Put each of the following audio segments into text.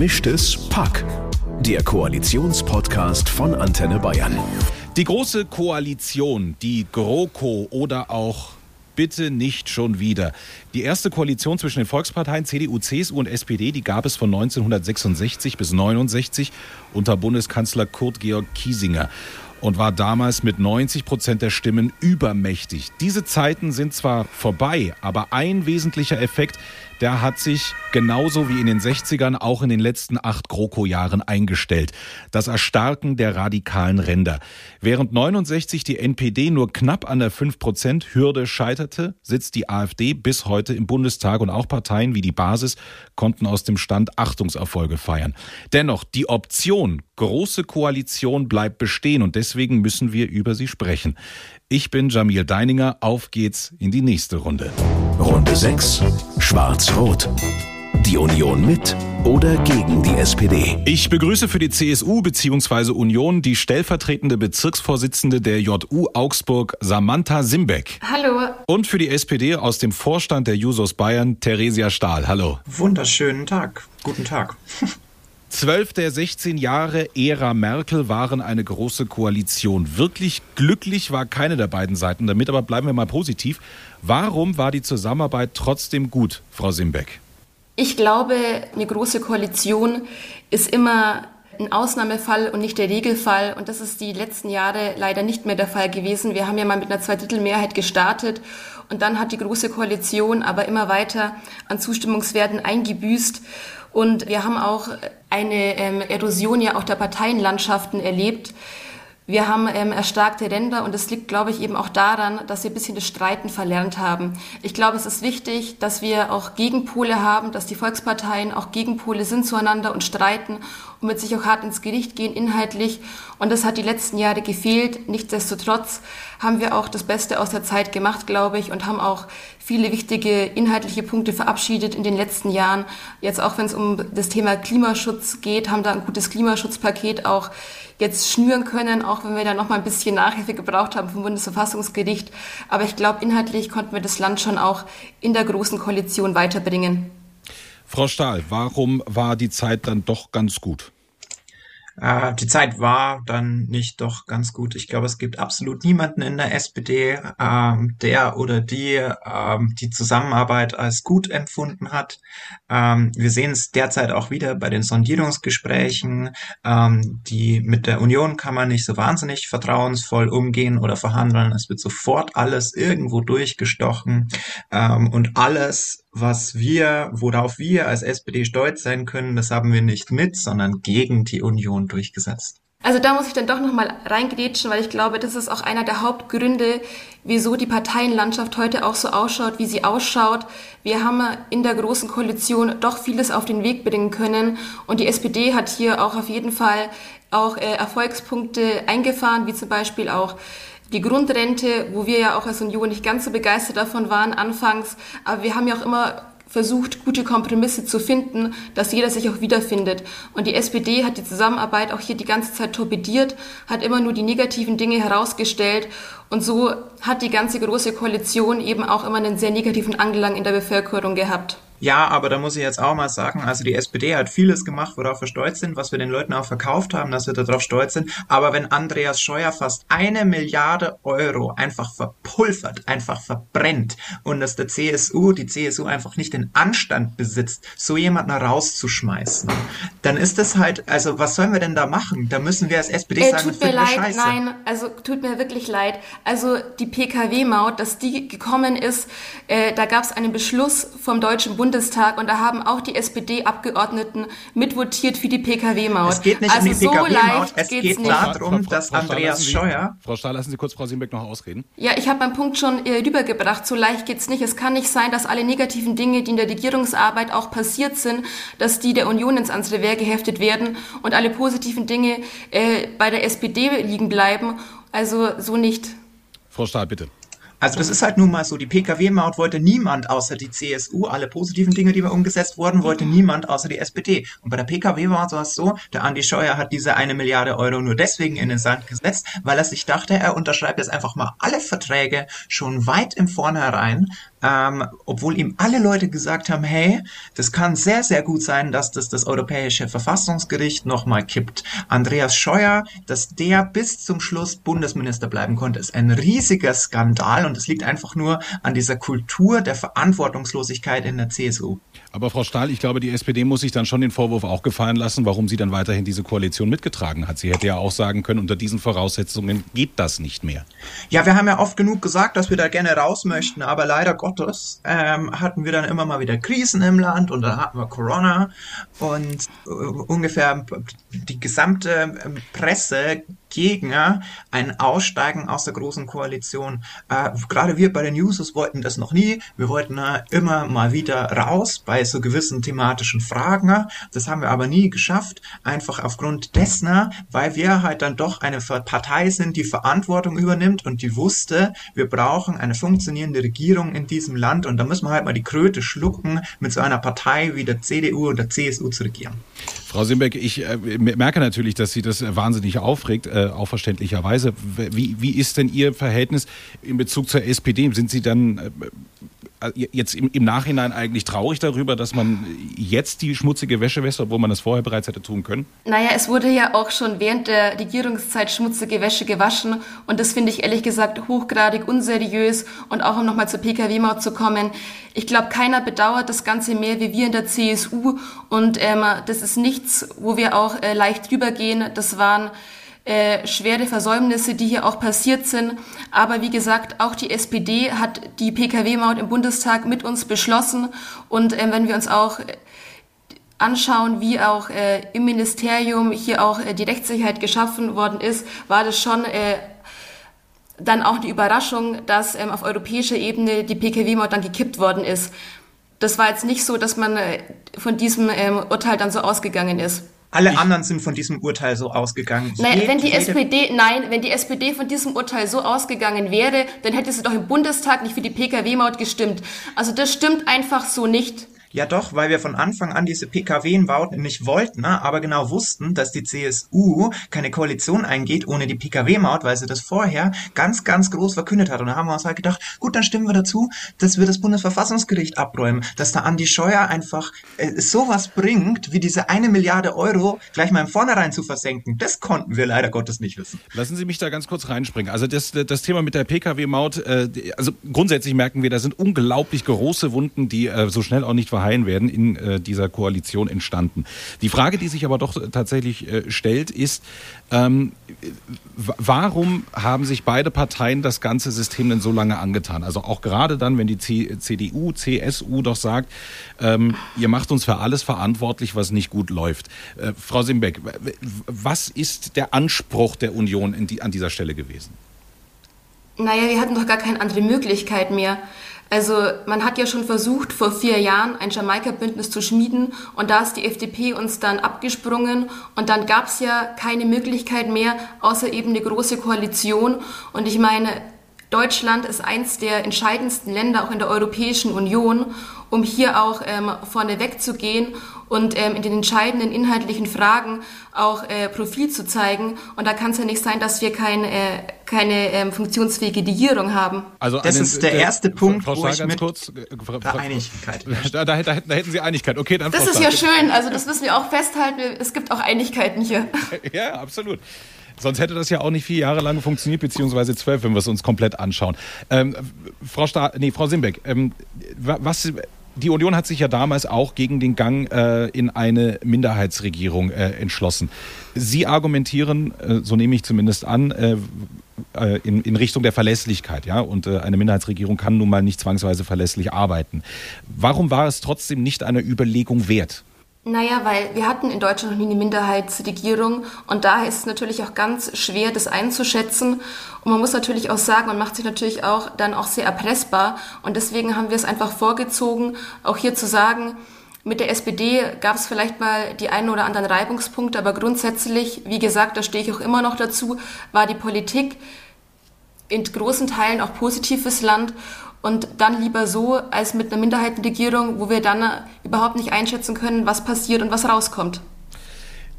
Gemischtes Pack. Der Koalitionspodcast von Antenne Bayern. Die große Koalition, die GroKo oder auch bitte nicht schon wieder. Die erste Koalition zwischen den Volksparteien CDU, CSU und SPD, die gab es von 1966 bis 1969 unter Bundeskanzler Kurt Georg Kiesinger und war damals mit 90 Prozent der Stimmen übermächtig. Diese Zeiten sind zwar vorbei, aber ein wesentlicher Effekt, der hat sich genauso wie in den 60ern auch in den letzten acht GroKo-Jahren eingestellt. Das Erstarken der radikalen Ränder. Während 69 die NPD nur knapp an der 5-Prozent-Hürde scheiterte, sitzt die AfD bis heute im Bundestag und auch Parteien wie die Basis konnten aus dem Stand Achtungserfolge feiern. Dennoch, die Option große Koalition bleibt bestehen und deswegen müssen wir über sie sprechen. Ich bin Jamil Deininger. Auf geht's in die nächste Runde. Runde 6. Schwarz-Rot. Die Union mit oder gegen die SPD? Ich begrüße für die CSU bzw. Union die stellvertretende Bezirksvorsitzende der JU Augsburg, Samantha Simbeck. Hallo. Und für die SPD aus dem Vorstand der Jusos Bayern, Theresia Stahl. Hallo. Wunderschönen Tag. Guten Tag. Zwölf der 16 Jahre Ära Merkel waren eine große Koalition. Wirklich glücklich war keine der beiden Seiten damit, aber bleiben wir mal positiv. Warum war die Zusammenarbeit trotzdem gut, Frau Simbeck? Ich glaube, eine große Koalition ist immer ein Ausnahmefall und nicht der Regelfall. Und das ist die letzten Jahre leider nicht mehr der Fall gewesen. Wir haben ja mal mit einer Zweidrittelmehrheit gestartet und dann hat die Große Koalition aber immer weiter an Zustimmungswerten eingebüßt. Und wir haben auch eine ähm, Erosion ja auch der Parteienlandschaften erlebt. Wir haben ähm, erstarkte Ränder und es liegt, glaube ich, eben auch daran, dass wir ein bisschen das Streiten verlernt haben. Ich glaube, es ist wichtig, dass wir auch Gegenpole haben, dass die Volksparteien auch Gegenpole sind zueinander und streiten und mit sich auch hart ins Gericht gehen, inhaltlich. Und das hat die letzten Jahre gefehlt. Nichtsdestotrotz haben wir auch das Beste aus der Zeit gemacht, glaube ich, und haben auch viele wichtige inhaltliche Punkte verabschiedet in den letzten Jahren. Jetzt auch, wenn es um das Thema Klimaschutz geht, haben da ein gutes Klimaschutzpaket auch jetzt schnüren können, auch wenn wir da noch mal ein bisschen Nachhilfe gebraucht haben vom Bundesverfassungsgericht. Aber ich glaube, inhaltlich konnten wir das Land schon auch in der großen Koalition weiterbringen. Frau Stahl, warum war die Zeit dann doch ganz gut? Äh, die Zeit war dann nicht doch ganz gut. Ich glaube, es gibt absolut niemanden in der SPD, ähm, der oder die ähm, die Zusammenarbeit als gut empfunden hat. Ähm, wir sehen es derzeit auch wieder bei den Sondierungsgesprächen. Ähm, die mit der Union kann man nicht so wahnsinnig vertrauensvoll umgehen oder verhandeln. Es wird sofort alles irgendwo durchgestochen ähm, und alles was wir, worauf wir als SPD stolz sein können, das haben wir nicht mit, sondern gegen die Union durchgesetzt. Also da muss ich dann doch nochmal reingrätschen, weil ich glaube, das ist auch einer der Hauptgründe, wieso die Parteienlandschaft heute auch so ausschaut, wie sie ausschaut. Wir haben in der Großen Koalition doch vieles auf den Weg bringen können und die SPD hat hier auch auf jeden Fall auch äh, Erfolgspunkte eingefahren, wie zum Beispiel auch die Grundrente, wo wir ja auch als Union nicht ganz so begeistert davon waren anfangs, aber wir haben ja auch immer versucht, gute Kompromisse zu finden, dass jeder sich auch wiederfindet. Und die SPD hat die Zusammenarbeit auch hier die ganze Zeit torpediert, hat immer nur die negativen Dinge herausgestellt. Und so hat die ganze große Koalition eben auch immer einen sehr negativen Angelang in der Bevölkerung gehabt. Ja, aber da muss ich jetzt auch mal sagen, also die SPD hat vieles gemacht, worauf wir stolz sind, was wir den Leuten auch verkauft haben, dass wir darauf stolz sind. Aber wenn Andreas Scheuer fast eine Milliarde Euro einfach verpulvert, einfach verbrennt und dass der CSU, die CSU einfach nicht den Anstand besitzt, so jemanden rauszuschmeißen, dann ist das halt, also was sollen wir denn da machen? Da müssen wir als SPD äh, sagen, tut mir leid, scheiße. nein, also tut mir wirklich leid. Also die PKW-Maut, dass die gekommen ist, äh, da gab es einen Beschluss vom Deutschen Bund Bundestag und da haben auch die SPD-Abgeordneten mitvotiert für die Pkw-Maut. Es geht nicht also um die Pkw-Maut, so es geht nicht. darum, dass Frau, Andreas Sie, Scheuer... Frau Stahl, lassen Sie kurz Frau Simbeck noch ausreden. Ja, ich habe meinen Punkt schon äh, rübergebracht. So leicht geht's nicht. Es kann nicht sein, dass alle negativen Dinge, die in der Regierungsarbeit auch passiert sind, dass die der Union ins ans Revers geheftet werden und alle positiven Dinge äh, bei der SPD liegen bleiben. Also so nicht. Frau Stahl, bitte. Also das ist halt nun mal so, die Pkw-Maut wollte niemand außer die CSU, alle positiven Dinge, die wir umgesetzt wurden, wollte niemand außer die SPD. Und bei der Pkw-Maut war es so, der Andi Scheuer hat diese eine Milliarde Euro nur deswegen in den Sand gesetzt, weil er sich dachte, er unterschreibt jetzt einfach mal alle Verträge schon weit im Vornherein, ähm, obwohl ihm alle Leute gesagt haben, hey, das kann sehr, sehr gut sein, dass das das Europäische Verfassungsgericht nochmal kippt. Andreas Scheuer, dass der bis zum Schluss Bundesminister bleiben konnte, ist ein riesiger Skandal und es liegt einfach nur an dieser Kultur der Verantwortungslosigkeit in der CSU. Aber Frau Stahl, ich glaube, die SPD muss sich dann schon den Vorwurf auch gefallen lassen, warum sie dann weiterhin diese Koalition mitgetragen hat. Sie hätte ja auch sagen können, unter diesen Voraussetzungen geht das nicht mehr. Ja, wir haben ja oft genug gesagt, dass wir da gerne raus möchten, aber leider Gottes ähm, hatten wir dann immer mal wieder Krisen im Land und dann hatten wir Corona und äh, ungefähr die gesamte ähm, Presse Gegner ein Aussteigen aus der großen Koalition. Äh, gerade wir bei den Users wollten das noch nie. Wir wollten äh, immer mal wieder raus bei so gewissen thematischen Fragen. Das haben wir aber nie geschafft, einfach aufgrund dessen, weil wir halt dann doch eine Partei sind, die Verantwortung übernimmt und die wusste, wir brauchen eine funktionierende Regierung in diesem Land und da müssen wir halt mal die Kröte schlucken, mit so einer Partei wie der CDU und der CSU zu regieren. Frau Simbeck, ich äh, merke natürlich, dass Sie das wahnsinnig aufregt. Äh, äh, auch verständlicherweise. Wie, wie ist denn Ihr Verhältnis in Bezug zur SPD? Sind Sie dann äh, äh, jetzt im, im, Nachhinein eigentlich traurig darüber, dass man jetzt die schmutzige Wäsche wäscht, obwohl man das vorher bereits hätte tun können? Naja, es wurde ja auch schon während der Regierungszeit schmutzige Wäsche gewaschen und das finde ich ehrlich gesagt hochgradig unseriös und auch um nochmal zur Pkw-Maut zu kommen. Ich glaube, keiner bedauert das Ganze mehr wie wir in der CSU und ähm, das ist nichts, wo wir auch äh, leicht drüber gehen. Das waren äh, schwere Versäumnisse, die hier auch passiert sind. Aber wie gesagt, auch die SPD hat die Pkw-Maut im Bundestag mit uns beschlossen. Und äh, wenn wir uns auch äh, anschauen, wie auch äh, im Ministerium hier auch äh, die Rechtssicherheit geschaffen worden ist, war das schon äh, dann auch die Überraschung, dass ähm, auf europäischer Ebene die Pkw-Maut dann gekippt worden ist. Das war jetzt nicht so, dass man äh, von diesem ähm, Urteil dann so ausgegangen ist. Alle ich, anderen sind von diesem Urteil so ausgegangen. Nein, wenn die SPD, nein, wenn die SPD von diesem Urteil so ausgegangen wäre, dann hätte sie doch im Bundestag nicht für die Pkw-Maut gestimmt. Also das stimmt einfach so nicht. Ja doch, weil wir von Anfang an diese PKW-Bauten nicht wollten, ne? aber genau wussten, dass die CSU keine Koalition eingeht ohne die PKW-Maut, weil sie das vorher ganz, ganz groß verkündet hat. Und da haben wir uns halt gedacht, gut, dann stimmen wir dazu, dass wir das Bundesverfassungsgericht abräumen, dass da Andi Scheuer einfach äh, sowas bringt, wie diese eine Milliarde Euro gleich mal im Vornherein zu versenken. Das konnten wir leider Gottes nicht wissen. Lassen Sie mich da ganz kurz reinspringen. Also das, das Thema mit der PKW-Maut, äh, also grundsätzlich merken wir, da sind unglaublich große Wunden, die äh, so schnell auch nicht Parteien werden in äh, dieser Koalition entstanden. Die Frage, die sich aber doch tatsächlich äh, stellt, ist, ähm, warum haben sich beide Parteien das ganze System denn so lange angetan? Also auch gerade dann, wenn die C CDU, CSU doch sagt, ähm, ihr macht uns für alles verantwortlich, was nicht gut läuft. Äh, Frau Simbeck, was ist der Anspruch der Union die, an dieser Stelle gewesen? Naja, wir hatten doch gar keine andere Möglichkeit mehr. Also man hat ja schon versucht, vor vier Jahren ein Jamaika-Bündnis zu schmieden und da ist die FDP uns dann abgesprungen und dann gab es ja keine Möglichkeit mehr, außer eben eine große Koalition. Und ich meine, Deutschland ist eins der entscheidendsten Länder auch in der Europäischen Union, um hier auch ähm, vorne wegzugehen und ähm, in den entscheidenden inhaltlichen Fragen auch äh, Profil zu zeigen. Und da kann es ja nicht sein, dass wir kein, äh, keine ähm, funktionsfähige Regierung haben. Also das einen, ist der erste äh, Punkt, Frau, wo ich mit kurz, äh, Frau, Frau, Einigkeit. Da, da, da, da, hätten Sie Einigkeit. Okay, dann Das Frau ist ja schön. Also das müssen wir auch festhalten. Es gibt auch Einigkeiten hier. Ja, absolut. Sonst hätte das ja auch nicht vier Jahre lang funktioniert, beziehungsweise zwölf, wenn wir es uns komplett anschauen. Ähm, Frau, Sta nee, Frau Simbeck, ähm, was, die Union hat sich ja damals auch gegen den Gang äh, in eine Minderheitsregierung äh, entschlossen. Sie argumentieren, äh, so nehme ich zumindest an, äh, äh, in, in, Richtung der Verlässlichkeit, ja, und äh, eine Minderheitsregierung kann nun mal nicht zwangsweise verlässlich arbeiten. Warum war es trotzdem nicht einer Überlegung wert? Naja, weil wir hatten in Deutschland noch nie eine Minderheitsregierung und daher ist es natürlich auch ganz schwer, das einzuschätzen. Und man muss natürlich auch sagen, man macht sich natürlich auch dann auch sehr erpressbar und deswegen haben wir es einfach vorgezogen, auch hier zu sagen, mit der SPD gab es vielleicht mal die einen oder anderen Reibungspunkte, aber grundsätzlich, wie gesagt, da stehe ich auch immer noch dazu, war die Politik in großen Teilen auch positiv fürs Land und dann lieber so als mit einer Minderheitenregierung, wo wir dann überhaupt nicht einschätzen können, was passiert und was rauskommt.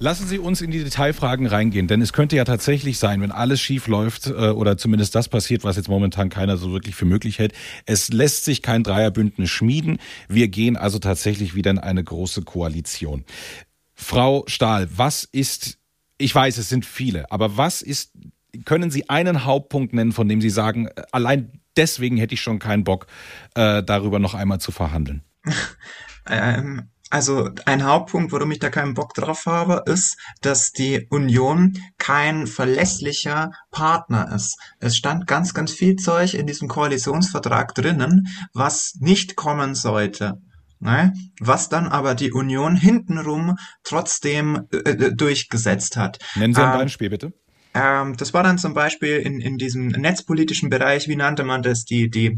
Lassen Sie uns in die Detailfragen reingehen, denn es könnte ja tatsächlich sein, wenn alles schief läuft äh, oder zumindest das passiert, was jetzt momentan keiner so wirklich für möglich hält. Es lässt sich kein Dreierbündnis schmieden. Wir gehen also tatsächlich wieder in eine große Koalition. Frau Stahl, was ist, ich weiß, es sind viele, aber was ist, können Sie einen Hauptpunkt nennen, von dem Sie sagen, äh, allein deswegen hätte ich schon keinen Bock, äh, darüber noch einmal zu verhandeln? ähm, also ein Hauptpunkt, warum ich da keinen Bock drauf habe, ist, dass die Union kein verlässlicher Partner ist. Es stand ganz, ganz viel Zeug in diesem Koalitionsvertrag drinnen, was nicht kommen sollte. Ne? Was dann aber die Union hintenrum trotzdem äh, äh durchgesetzt hat. Nennen Sie ein ähm, Beispiel, bitte. Ähm, das war dann zum Beispiel in, in diesem netzpolitischen Bereich, wie nannte man das, die, die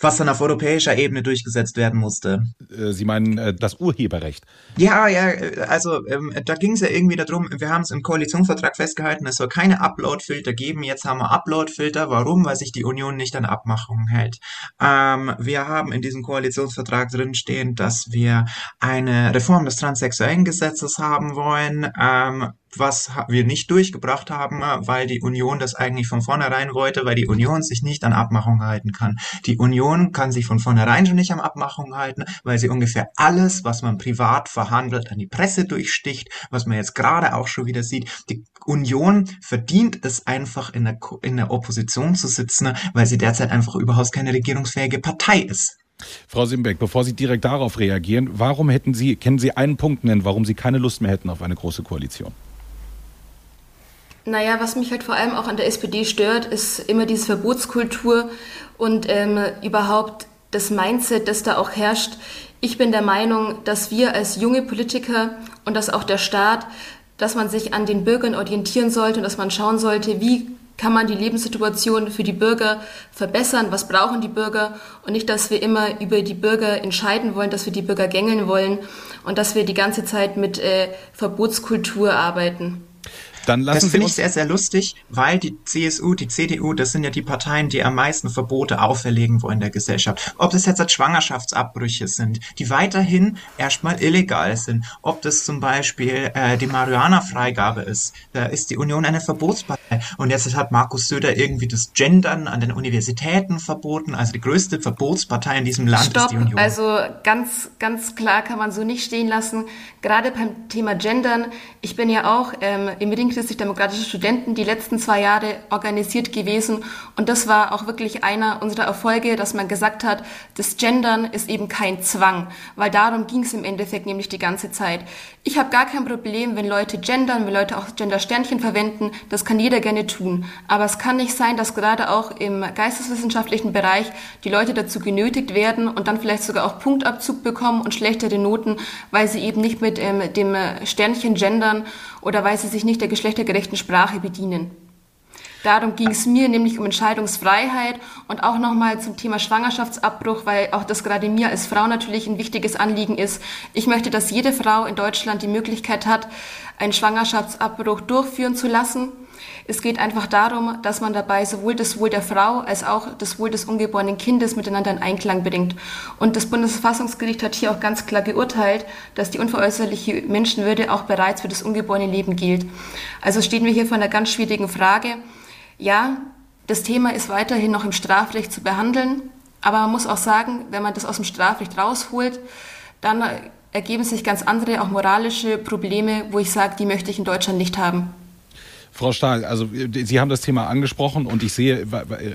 was dann auf europäischer Ebene durchgesetzt werden musste. Äh, Sie meinen äh, das Urheberrecht? Ja, ja, also ähm, da ging es ja irgendwie darum, wir haben es im Koalitionsvertrag festgehalten, es soll keine Upload-Filter geben. Jetzt haben wir Upload-Filter. Warum? Weil sich die Union nicht an Abmachungen hält. Ähm, wir haben in diesem Koalitionsvertrag drinstehen, dass wir eine Reform des transsexuellen Gesetzes haben wollen. Ähm, was wir nicht durchgebracht haben, weil die Union das eigentlich von vornherein wollte, weil die Union sich nicht an Abmachungen halten kann. Die Union kann sich von vornherein schon nicht an Abmachungen halten, weil sie ungefähr alles, was man privat verhandelt, an die Presse durchsticht, was man jetzt gerade auch schon wieder sieht. Die Union verdient es einfach in der, in der Opposition zu sitzen, weil sie derzeit einfach überhaupt keine regierungsfähige Partei ist. Frau Simbeck, bevor Sie direkt darauf reagieren, warum hätten Sie, kennen Sie einen Punkt nennen, warum Sie keine Lust mehr hätten auf eine große Koalition? Naja, was mich halt vor allem auch an der SPD stört, ist immer diese Verbotskultur und ähm, überhaupt das Mindset, das da auch herrscht. Ich bin der Meinung, dass wir als junge Politiker und dass auch der Staat, dass man sich an den Bürgern orientieren sollte und dass man schauen sollte, wie kann man die Lebenssituation für die Bürger verbessern, was brauchen die Bürger und nicht, dass wir immer über die Bürger entscheiden wollen, dass wir die Bürger gängeln wollen und dass wir die ganze Zeit mit äh, Verbotskultur arbeiten. Dann lassen das finde ich sehr, sehr lustig, weil die CSU, die CDU, das sind ja die Parteien, die am meisten Verbote auferlegen wollen in der Gesellschaft. Ob das jetzt als Schwangerschaftsabbrüche sind, die weiterhin erstmal illegal sind, ob das zum Beispiel äh, die Marihuana-Freigabe ist, da ist die Union eine Verbotspartei. Und jetzt hat Markus Söder irgendwie das Gendern an den Universitäten verboten. Also die größte Verbotspartei in diesem Land Stopp. ist die Union. Also ganz, ganz klar kann man so nicht stehen lassen. Gerade beim Thema Gendern. Ich bin ja auch ähm, im Ring christlich-demokratische Studenten die letzten zwei Jahre organisiert gewesen. Und das war auch wirklich einer unserer Erfolge, dass man gesagt hat, das Gendern ist eben kein Zwang, weil darum ging es im Endeffekt nämlich die ganze Zeit. Ich habe gar kein Problem, wenn Leute gendern, wenn Leute auch Gender-Sternchen verwenden. Das kann jeder gerne tun. Aber es kann nicht sein, dass gerade auch im geisteswissenschaftlichen Bereich die Leute dazu genötigt werden und dann vielleicht sogar auch Punktabzug bekommen und schlechtere Noten, weil sie eben nicht mit ähm, dem Sternchen gendern oder weil sie sich nicht der geschlechtergerechten Sprache bedienen. Darum ging es mir nämlich um Entscheidungsfreiheit und auch nochmal zum Thema Schwangerschaftsabbruch, weil auch das gerade mir als Frau natürlich ein wichtiges Anliegen ist. Ich möchte, dass jede Frau in Deutschland die Möglichkeit hat, einen Schwangerschaftsabbruch durchführen zu lassen. Es geht einfach darum, dass man dabei sowohl das Wohl der Frau als auch das Wohl des ungeborenen Kindes miteinander in Einklang bringt. Und das Bundesverfassungsgericht hat hier auch ganz klar geurteilt, dass die unveräußerliche Menschenwürde auch bereits für das ungeborene Leben gilt. Also stehen wir hier vor einer ganz schwierigen Frage. Ja, das Thema ist weiterhin noch im Strafrecht zu behandeln, aber man muss auch sagen, wenn man das aus dem Strafrecht rausholt, dann ergeben sich ganz andere, auch moralische Probleme, wo ich sage, die möchte ich in Deutschland nicht haben. Frau Stahl, also Sie haben das Thema angesprochen und ich sehe,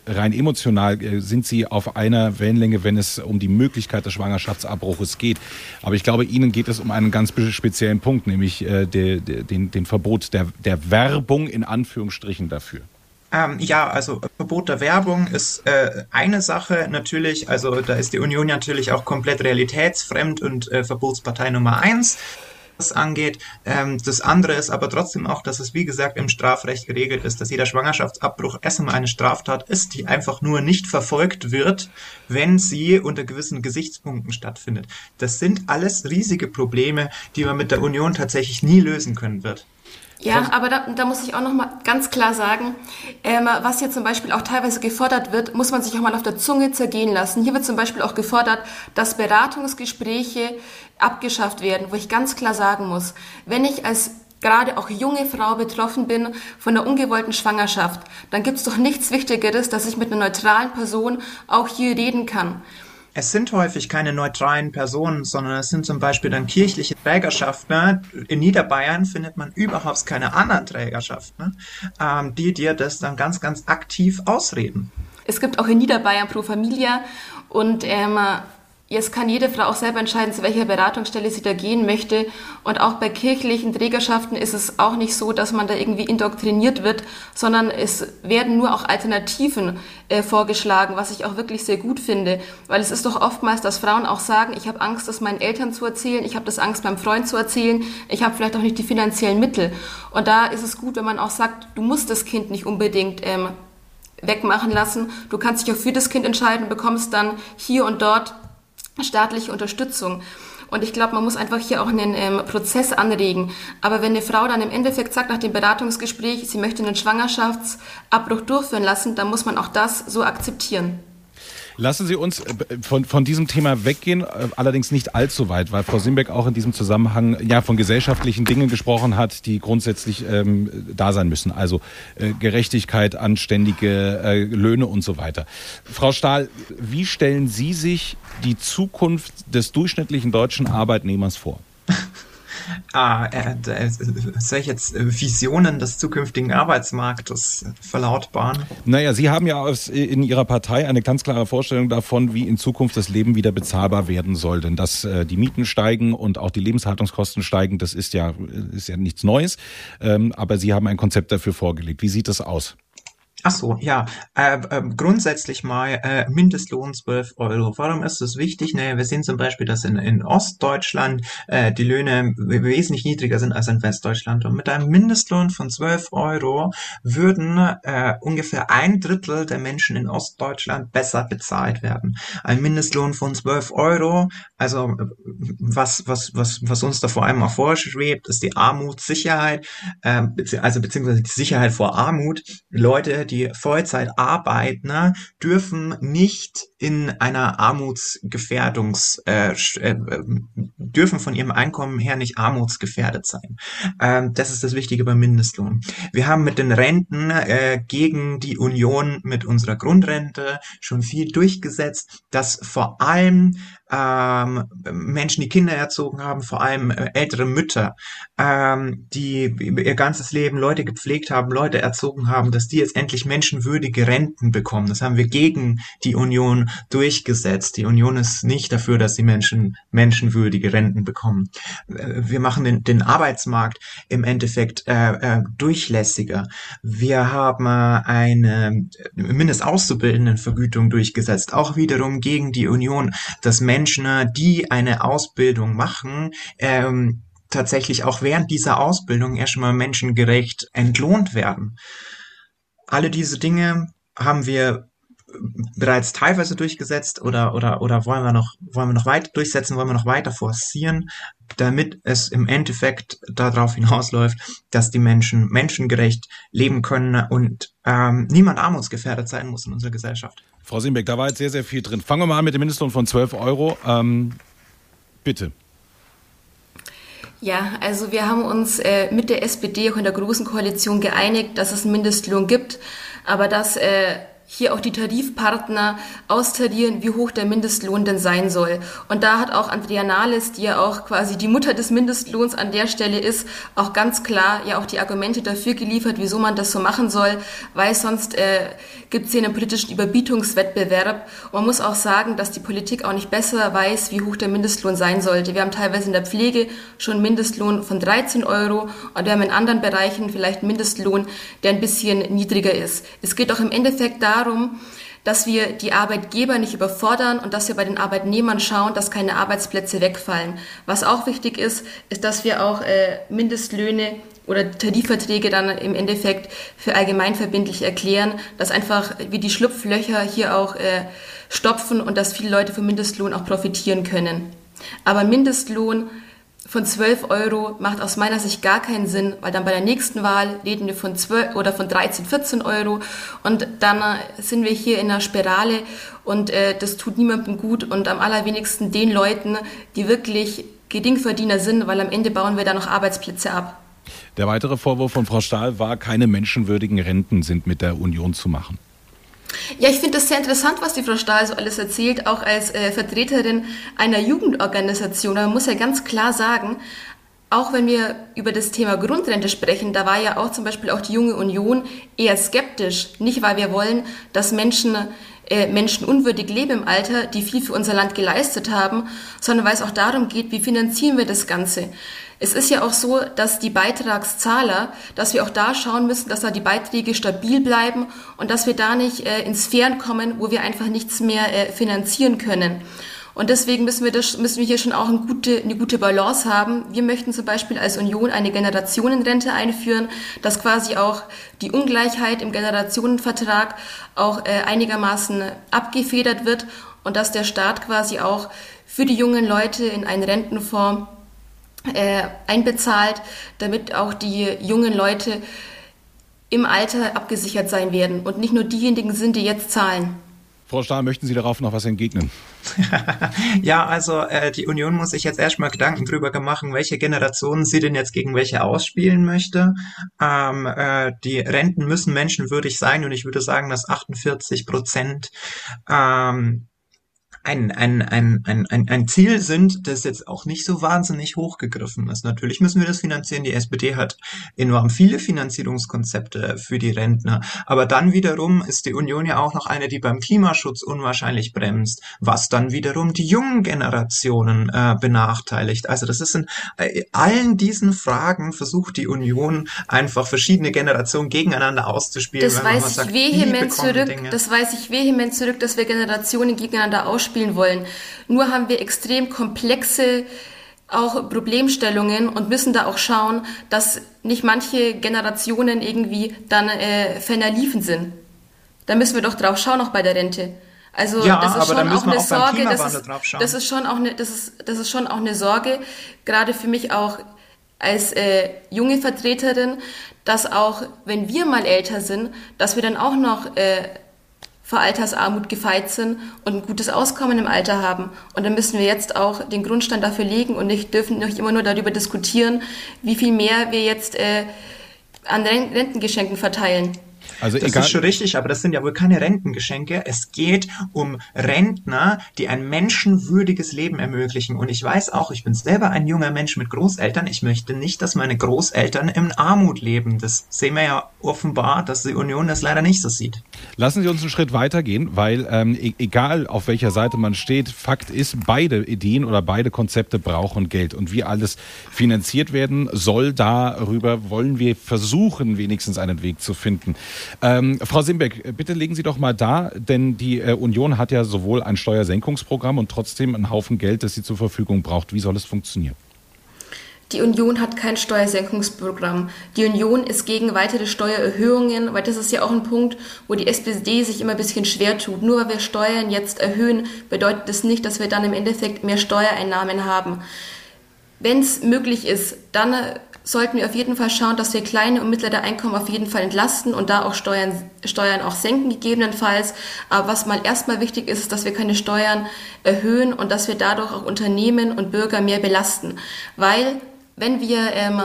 rein emotional äh, sind Sie auf einer Wellenlänge, wenn es um die Möglichkeit des Schwangerschaftsabbruches geht. Aber ich glaube, Ihnen geht es um einen ganz speziellen Punkt, nämlich äh, den, den, den Verbot der, der Werbung in Anführungsstrichen dafür. Ähm, ja, also Verbot der Werbung ist äh, eine Sache natürlich. Also da ist die Union natürlich auch komplett realitätsfremd und äh, Verbotspartei Nummer eins das angeht. Ähm, das andere ist aber trotzdem auch, dass es wie gesagt im Strafrecht geregelt ist, dass jeder Schwangerschaftsabbruch erstmal eine Straftat ist, die einfach nur nicht verfolgt wird, wenn sie unter gewissen Gesichtspunkten stattfindet. Das sind alles riesige Probleme, die man mit der Union tatsächlich nie lösen können wird. Ja, aber da, da muss ich auch noch mal ganz klar sagen, ähm, was hier zum Beispiel auch teilweise gefordert wird, muss man sich auch mal auf der Zunge zergehen lassen. Hier wird zum Beispiel auch gefordert, dass Beratungsgespräche abgeschafft werden, wo ich ganz klar sagen muss, wenn ich als gerade auch junge Frau betroffen bin von einer ungewollten Schwangerschaft, dann gibt es doch nichts Wichtigeres, dass ich mit einer neutralen Person auch hier reden kann. Es sind häufig keine neutralen Personen, sondern es sind zum Beispiel dann kirchliche Trägerschaften. In Niederbayern findet man überhaupt keine anderen Trägerschaften, ähm, die dir das dann ganz, ganz aktiv ausreden. Es gibt auch in Niederbayern Pro Familia und ähm, Jetzt kann jede Frau auch selber entscheiden, zu welcher Beratungsstelle sie da gehen möchte. Und auch bei kirchlichen Trägerschaften ist es auch nicht so, dass man da irgendwie indoktriniert wird, sondern es werden nur auch Alternativen äh, vorgeschlagen, was ich auch wirklich sehr gut finde. Weil es ist doch oftmals, dass Frauen auch sagen, ich habe Angst, das meinen Eltern zu erzählen, ich habe das Angst, meinem Freund zu erzählen, ich habe vielleicht auch nicht die finanziellen Mittel. Und da ist es gut, wenn man auch sagt, du musst das Kind nicht unbedingt ähm, wegmachen lassen. Du kannst dich auch für das Kind entscheiden, bekommst dann hier und dort staatliche Unterstützung. Und ich glaube, man muss einfach hier auch einen ähm, Prozess anregen. Aber wenn eine Frau dann im Endeffekt sagt nach dem Beratungsgespräch, sie möchte einen Schwangerschaftsabbruch durchführen lassen, dann muss man auch das so akzeptieren. Lassen Sie uns äh, von, von diesem Thema weggehen, äh, allerdings nicht allzu weit, weil Frau Simbeck auch in diesem Zusammenhang ja von gesellschaftlichen Dingen gesprochen hat, die grundsätzlich ähm, da sein müssen. Also äh, Gerechtigkeit, anständige äh, Löhne und so weiter. Frau Stahl, wie stellen Sie sich die Zukunft des durchschnittlichen deutschen Arbeitnehmers vor? ah, äh, äh, soll ich jetzt äh, Visionen des zukünftigen Arbeitsmarktes verlautbaren? Naja, Sie haben ja aus, in Ihrer Partei eine ganz klare Vorstellung davon, wie in Zukunft das Leben wieder bezahlbar werden soll. Denn dass äh, die Mieten steigen und auch die Lebenshaltungskosten steigen, das ist ja, ist ja nichts Neues. Ähm, aber Sie haben ein Konzept dafür vorgelegt. Wie sieht das aus? Ach so, ja. Äh, äh, grundsätzlich mal äh, Mindestlohn 12 Euro. Warum ist das wichtig? Naja, wir sehen zum Beispiel, dass in, in Ostdeutschland äh, die Löhne wesentlich niedriger sind als in Westdeutschland. Und mit einem Mindestlohn von 12 Euro würden äh, ungefähr ein Drittel der Menschen in Ostdeutschland besser bezahlt werden. Ein Mindestlohn von 12 Euro, also was, was, was, was uns da vor allem auch vorschwebt, ist die Armutssicherheit, äh, also beziehungsweise die Sicherheit vor Armut. Leute, die Vollzeit arbeiten, ne, dürfen nicht in einer Armutsgefährdungs äh, äh, dürfen von ihrem Einkommen her nicht armutsgefährdet sein. Ähm, das ist das Wichtige beim Mindestlohn. Wir haben mit den Renten äh, gegen die Union mit unserer Grundrente schon viel durchgesetzt, dass vor allem ähm, Menschen, die Kinder erzogen haben, vor allem äh, ältere Mütter, ähm, die ihr ganzes Leben Leute gepflegt haben, Leute erzogen haben, dass die jetzt endlich menschenwürdige Renten bekommen. Das haben wir gegen die Union durchgesetzt. Die Union ist nicht dafür, dass die Menschen menschenwürdige Renten bekommen. Äh, wir machen den, den Arbeitsmarkt im Endeffekt äh, äh, durchlässiger. Wir haben äh, eine Mindestauszubildendenvergütung durchgesetzt, auch wiederum gegen die Union, dass Menschen Menschen, die eine Ausbildung machen, ähm, tatsächlich auch während dieser Ausbildung erstmal menschengerecht entlohnt werden. Alle diese Dinge haben wir bereits teilweise durchgesetzt oder oder oder wollen wir noch wollen wir noch weiter durchsetzen, wollen wir noch weiter forcieren, damit es im Endeffekt darauf hinausläuft, dass die Menschen menschengerecht leben können und ähm, niemand armutsgefährdet sein muss in unserer Gesellschaft. Frau Simbeck, da war jetzt sehr, sehr viel drin. Fangen wir mal an mit dem Mindestlohn von 12 Euro. Ähm, bitte. Ja, also wir haben uns äh, mit der SPD auch in der Großen Koalition geeinigt, dass es einen Mindestlohn gibt, aber dass äh, hier auch die Tarifpartner austarieren, wie hoch der Mindestlohn denn sein soll. Und da hat auch Andrea Nahles, die ja auch quasi die Mutter des Mindestlohns an der Stelle ist, auch ganz klar ja auch die Argumente dafür geliefert, wieso man das so machen soll, weil sonst äh, gibt es hier einen politischen Überbietungswettbewerb. Und man muss auch sagen, dass die Politik auch nicht besser weiß, wie hoch der Mindestlohn sein sollte. Wir haben teilweise in der Pflege schon Mindestlohn von 13 Euro und wir haben in anderen Bereichen vielleicht einen Mindestlohn, der ein bisschen niedriger ist. Es geht auch im Endeffekt darum, darum, dass wir die Arbeitgeber nicht überfordern und dass wir bei den Arbeitnehmern schauen, dass keine Arbeitsplätze wegfallen. Was auch wichtig ist, ist, dass wir auch äh, Mindestlöhne oder Tarifverträge dann im Endeffekt für allgemeinverbindlich erklären, dass einfach wir die Schlupflöcher hier auch äh, stopfen und dass viele Leute vom Mindestlohn auch profitieren können. Aber Mindestlohn von 12 Euro macht aus meiner Sicht gar keinen Sinn, weil dann bei der nächsten Wahl reden wir von 12 oder von 13, 14 Euro und dann äh, sind wir hier in einer Spirale und äh, das tut niemandem gut und am allerwenigsten den Leuten, die wirklich Geringverdiener sind, weil am Ende bauen wir da noch Arbeitsplätze ab. Der weitere Vorwurf von Frau Stahl war, keine menschenwürdigen Renten sind mit der Union zu machen. Ja, ich finde es sehr interessant, was die Frau Stahl so alles erzählt, auch als äh, Vertreterin einer Jugendorganisation. Man muss ja ganz klar sagen, auch wenn wir über das Thema Grundrente sprechen, da war ja auch zum Beispiel auch die junge Union eher skeptisch. Nicht, weil wir wollen, dass Menschen äh, Menschen unwürdig leben im Alter, die viel für unser Land geleistet haben, sondern weil es auch darum geht, wie finanzieren wir das Ganze. Es ist ja auch so, dass die Beitragszahler, dass wir auch da schauen müssen, dass da die Beiträge stabil bleiben und dass wir da nicht äh, in Sphären kommen, wo wir einfach nichts mehr äh, finanzieren können. Und deswegen müssen wir, das, müssen wir hier schon auch eine gute, eine gute Balance haben. Wir möchten zum Beispiel als Union eine Generationenrente einführen, dass quasi auch die Ungleichheit im Generationenvertrag auch äh, einigermaßen abgefedert wird und dass der Staat quasi auch für die jungen Leute in einen Rentenfonds äh, einbezahlt, damit auch die jungen Leute im Alter abgesichert sein werden und nicht nur diejenigen sind, die jetzt zahlen. Frau Stahl, möchten Sie darauf noch was entgegnen? ja, also äh, die Union muss sich jetzt erstmal Gedanken drüber machen, welche Generationen sie denn jetzt gegen welche ausspielen möchte. Ähm, äh, die Renten müssen menschenwürdig sein und ich würde sagen, dass 48 Prozent ähm, ein, ein, ein, ein, ein, ein Ziel sind, das jetzt auch nicht so wahnsinnig hochgegriffen ist. Natürlich müssen wir das finanzieren. Die SPD hat enorm viele Finanzierungskonzepte für die Rentner. Aber dann wiederum ist die Union ja auch noch eine, die beim Klimaschutz unwahrscheinlich bremst, was dann wiederum die jungen Generationen äh, benachteiligt. Also das ist in äh, allen diesen Fragen versucht die Union einfach verschiedene Generationen gegeneinander auszuspielen. Das weiß ich sagt, vehement zurück. Dinge. Das weiß ich vehement zurück, dass wir Generationen gegeneinander ausspielen spielen wollen. Nur haben wir extrem komplexe auch Problemstellungen und müssen da auch schauen, dass nicht manche Generationen irgendwie dann äh, ferner liefen sind. Da müssen wir doch drauf schauen, auch bei der Rente. Also ja, das ist schon auch eine auch Sorge, das ist, das ist schon auch eine, das ist, das ist schon auch eine Sorge, gerade für mich auch als äh, junge Vertreterin, dass auch wenn wir mal älter sind, dass wir dann auch noch äh, vor Altersarmut gefeit sind und ein gutes Auskommen im Alter haben. Und dann müssen wir jetzt auch den Grundstein dafür legen und nicht dürfen nicht immer nur darüber diskutieren, wie viel mehr wir jetzt äh, an Rentengeschenken verteilen. Also das egal. ist schon richtig, aber das sind ja wohl keine Rentengeschenke. Es geht um Rentner, die ein menschenwürdiges Leben ermöglichen. Und ich weiß auch, ich bin selber ein junger Mensch mit Großeltern. Ich möchte nicht, dass meine Großeltern in Armut leben. Das sehen wir ja offenbar, dass die Union das leider nicht so sieht. Lassen Sie uns einen Schritt weitergehen, weil ähm, e-, egal auf welcher Seite man steht, Fakt ist, beide Ideen oder beide Konzepte brauchen Geld. Und wie alles finanziert werden soll, darüber wollen wir versuchen, wenigstens einen Weg zu finden. Ähm, Frau Simbeck, bitte legen Sie doch mal da, denn die äh, Union hat ja sowohl ein Steuersenkungsprogramm und trotzdem einen Haufen Geld, das sie zur Verfügung braucht. Wie soll es funktionieren? Die Union hat kein Steuersenkungsprogramm. Die Union ist gegen weitere Steuererhöhungen, weil das ist ja auch ein Punkt, wo die SPD sich immer ein bisschen schwer tut. Nur weil wir Steuern jetzt erhöhen, bedeutet das nicht, dass wir dann im Endeffekt mehr Steuereinnahmen haben. Wenn es möglich ist, dann sollten wir auf jeden Fall schauen, dass wir kleine und mittlere Einkommen auf jeden Fall entlasten und da auch Steuern, Steuern auch senken gegebenenfalls. Aber was mal erstmal wichtig ist, ist, dass wir keine Steuern erhöhen und dass wir dadurch auch Unternehmen und Bürger mehr belasten. Weil wenn wir ähm,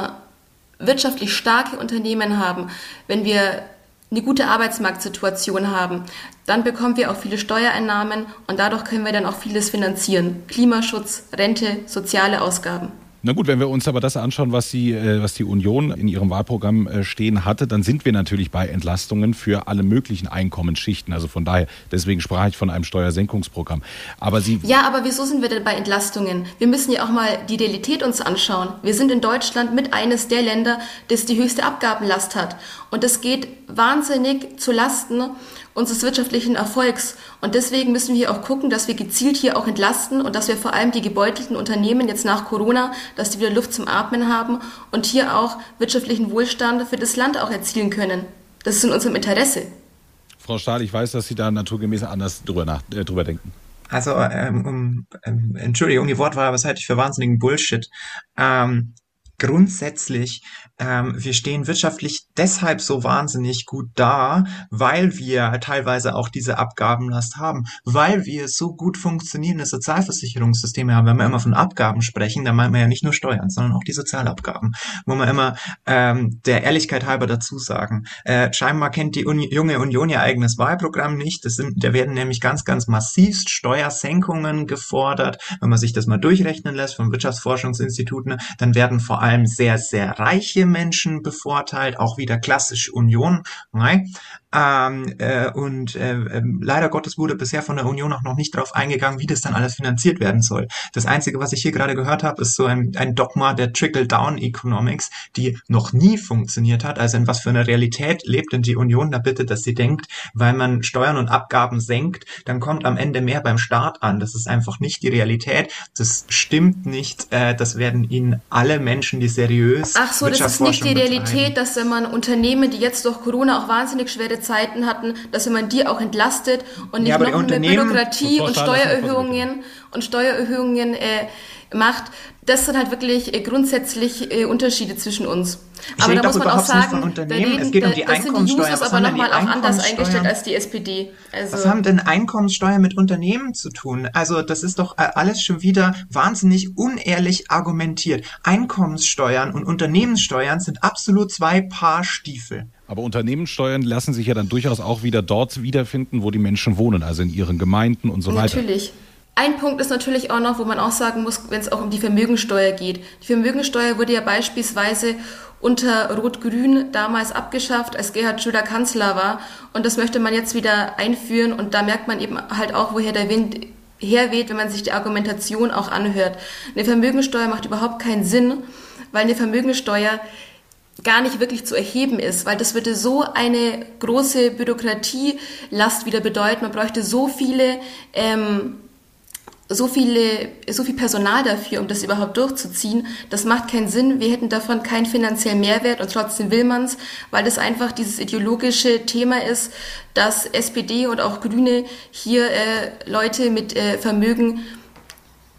wirtschaftlich starke Unternehmen haben, wenn wir eine gute Arbeitsmarktsituation haben, dann bekommen wir auch viele Steuereinnahmen und dadurch können wir dann auch vieles finanzieren. Klimaschutz, Rente, soziale Ausgaben. Na gut, wenn wir uns aber das anschauen, was die, äh, was die Union in ihrem Wahlprogramm äh, stehen hatte, dann sind wir natürlich bei Entlastungen für alle möglichen Einkommensschichten. Also von daher, deswegen sprach ich von einem Steuersenkungsprogramm. Aber Sie ja, aber wieso sind wir denn bei Entlastungen? Wir müssen ja auch mal die Realität uns anschauen. Wir sind in Deutschland mit eines der Länder, das die höchste Abgabenlast hat. Und das geht wahnsinnig zu Lasten unseres wirtschaftlichen Erfolgs. Und deswegen müssen wir auch gucken, dass wir gezielt hier auch entlasten und dass wir vor allem die gebeutelten Unternehmen jetzt nach Corona, dass die wieder Luft zum Atmen haben und hier auch wirtschaftlichen Wohlstand für das Land auch erzielen können. Das ist in unserem Interesse. Frau Stahl, ich weiß, dass Sie da naturgemäß anders drüber, nach, äh, drüber denken. Also, ähm, um, ähm, Entschuldigung, die Wortwahl, was halte ich für wahnsinnigen Bullshit. Ähm, grundsätzlich wir stehen wirtschaftlich deshalb so wahnsinnig gut da, weil wir teilweise auch diese Abgabenlast haben, weil wir so gut funktionierende Sozialversicherungssysteme haben. Wenn wir immer von Abgaben sprechen, dann meinen wir ja nicht nur Steuern, sondern auch die Sozialabgaben, wo wir immer ähm, der Ehrlichkeit halber dazu sagen, äh, scheinbar kennt die Uni junge Union ihr eigenes Wahlprogramm nicht. Das sind, da werden nämlich ganz, ganz massivst Steuersenkungen gefordert. Wenn man sich das mal durchrechnen lässt von Wirtschaftsforschungsinstituten, dann werden vor allem sehr, sehr reiche Menschen bevorteilt, auch wieder klassisch Union. Nein. Ähm, äh, und äh, äh, leider Gottes wurde bisher von der Union auch noch nicht darauf eingegangen, wie das dann alles finanziert werden soll. Das Einzige, was ich hier gerade gehört habe, ist so ein, ein Dogma der Trickle-Down-Economics, die noch nie funktioniert hat. Also in was für einer Realität lebt denn die Union da bitte, dass sie denkt, weil man Steuern und Abgaben senkt, dann kommt am Ende mehr beim Staat an. Das ist einfach nicht die Realität. Das stimmt nicht. Äh, das werden Ihnen alle Menschen, die seriös Ach so, das ist nicht die Realität, dass wenn man Unternehmen, die jetzt durch Corona auch wahnsinnig schwere Zeiten hatten, dass man die auch entlastet und nicht ja, noch mehr Bürokratie und Steuererhöhungen und Steuererhöhungen äh, macht. Das sind halt wirklich äh, grundsätzlich äh, Unterschiede zwischen uns. Ich aber da muss man auch sagen, da reden, es geht um die Einkommenssteuer. Das sind die aber nochmal auch anders eingestellt als die SPD. Also was haben denn Einkommenssteuer mit Unternehmen zu tun? Also das ist doch äh, alles schon wieder wahnsinnig unehrlich argumentiert. Einkommenssteuern und Unternehmenssteuern sind absolut zwei Paar Stiefel. Aber Unternehmenssteuern lassen sich ja dann durchaus auch wieder dort wiederfinden, wo die Menschen wohnen, also in ihren Gemeinden und so weiter. Natürlich. Ein Punkt ist natürlich auch noch, wo man auch sagen muss, wenn es auch um die Vermögensteuer geht. Die Vermögensteuer wurde ja beispielsweise unter Rot-Grün damals abgeschafft, als Gerhard Schröder Kanzler war. Und das möchte man jetzt wieder einführen. Und da merkt man eben halt auch, woher der Wind herweht, wenn man sich die Argumentation auch anhört. Eine Vermögensteuer macht überhaupt keinen Sinn, weil eine Vermögensteuer gar nicht wirklich zu erheben ist, weil das würde so eine große Bürokratielast wieder bedeuten. Man bräuchte so viele ähm, so viele, so viel Personal dafür, um das überhaupt durchzuziehen. Das macht keinen Sinn. Wir hätten davon keinen finanziellen Mehrwert und trotzdem will man's, weil das einfach dieses ideologische Thema ist, dass SPD und auch Grüne hier äh, Leute mit äh, Vermögen,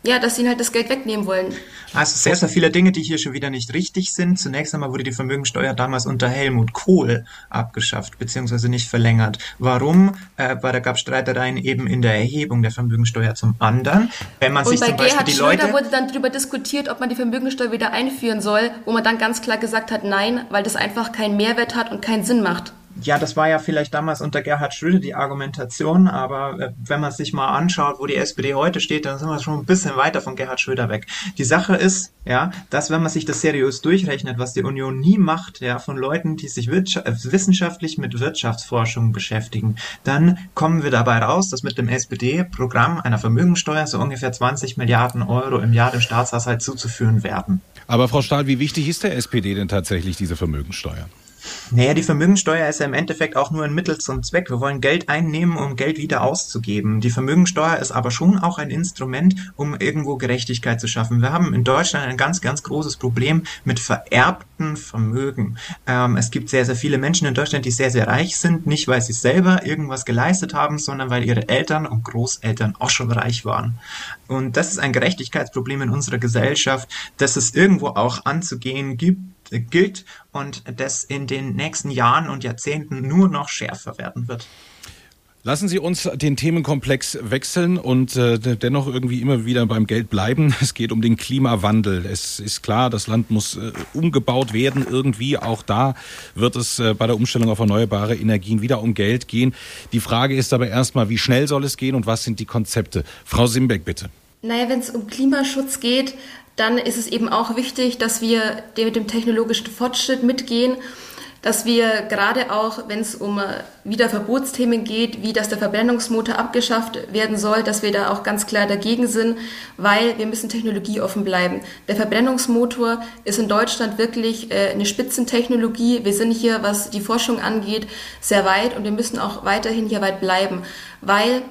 ja, dass sie ihnen halt das Geld wegnehmen wollen. Also sehr, sehr viele Dinge, die hier schon wieder nicht richtig sind. Zunächst einmal wurde die Vermögensteuer damals unter Helmut Kohl abgeschafft, beziehungsweise nicht verlängert. Warum? Äh, weil da gab Streitereien eben in der Erhebung der Vermögensteuer zum anderen. Wenn man Und sich bei zum Beispiel Gerhard die Schröder Leute wurde dann darüber diskutiert, ob man die Vermögensteuer wieder einführen soll, wo man dann ganz klar gesagt hat, nein, weil das einfach keinen Mehrwert hat und keinen Sinn macht ja, das war ja vielleicht damals unter Gerhard Schröder die Argumentation, aber äh, wenn man sich mal anschaut, wo die SPD heute steht, dann sind wir schon ein bisschen weiter von Gerhard Schröder weg. Die Sache ist, ja, dass wenn man sich das seriös durchrechnet, was die Union nie macht, ja, von Leuten, die sich äh, wissenschaftlich mit Wirtschaftsforschung beschäftigen, dann kommen wir dabei raus, dass mit dem SPD-Programm einer Vermögensteuer so ungefähr 20 Milliarden Euro im Jahr dem Staatshaushalt zuzuführen werden. Aber Frau Stahl, wie wichtig ist der SPD denn tatsächlich diese Vermögensteuer? Naja, die Vermögensteuer ist ja im Endeffekt auch nur ein Mittel zum Zweck. Wir wollen Geld einnehmen, um Geld wieder auszugeben. Die Vermögensteuer ist aber schon auch ein Instrument, um irgendwo Gerechtigkeit zu schaffen. Wir haben in Deutschland ein ganz, ganz großes Problem mit vererbten Vermögen. Ähm, es gibt sehr, sehr viele Menschen in Deutschland, die sehr, sehr reich sind, nicht weil sie selber irgendwas geleistet haben, sondern weil ihre Eltern und Großeltern auch schon reich waren. Und das ist ein Gerechtigkeitsproblem in unserer Gesellschaft, das es irgendwo auch anzugehen gibt gilt und das in den nächsten Jahren und Jahrzehnten nur noch schärfer werden wird. Lassen Sie uns den Themenkomplex wechseln und äh, dennoch irgendwie immer wieder beim Geld bleiben. Es geht um den Klimawandel. Es ist klar, das Land muss äh, umgebaut werden irgendwie. Auch da wird es äh, bei der Umstellung auf erneuerbare Energien wieder um Geld gehen. Die Frage ist aber erstmal, wie schnell soll es gehen und was sind die Konzepte? Frau Simbeck, bitte. Naja, wenn es um Klimaschutz geht, dann ist es eben auch wichtig, dass wir mit dem technologischen Fortschritt mitgehen, dass wir gerade auch, wenn es um wieder Verbotsthemen geht, wie dass der Verbrennungsmotor abgeschafft werden soll, dass wir da auch ganz klar dagegen sind, weil wir müssen technologieoffen bleiben. Der Verbrennungsmotor ist in Deutschland wirklich äh, eine Spitzentechnologie. Wir sind hier, was die Forschung angeht, sehr weit und wir müssen auch weiterhin hier weit bleiben, weil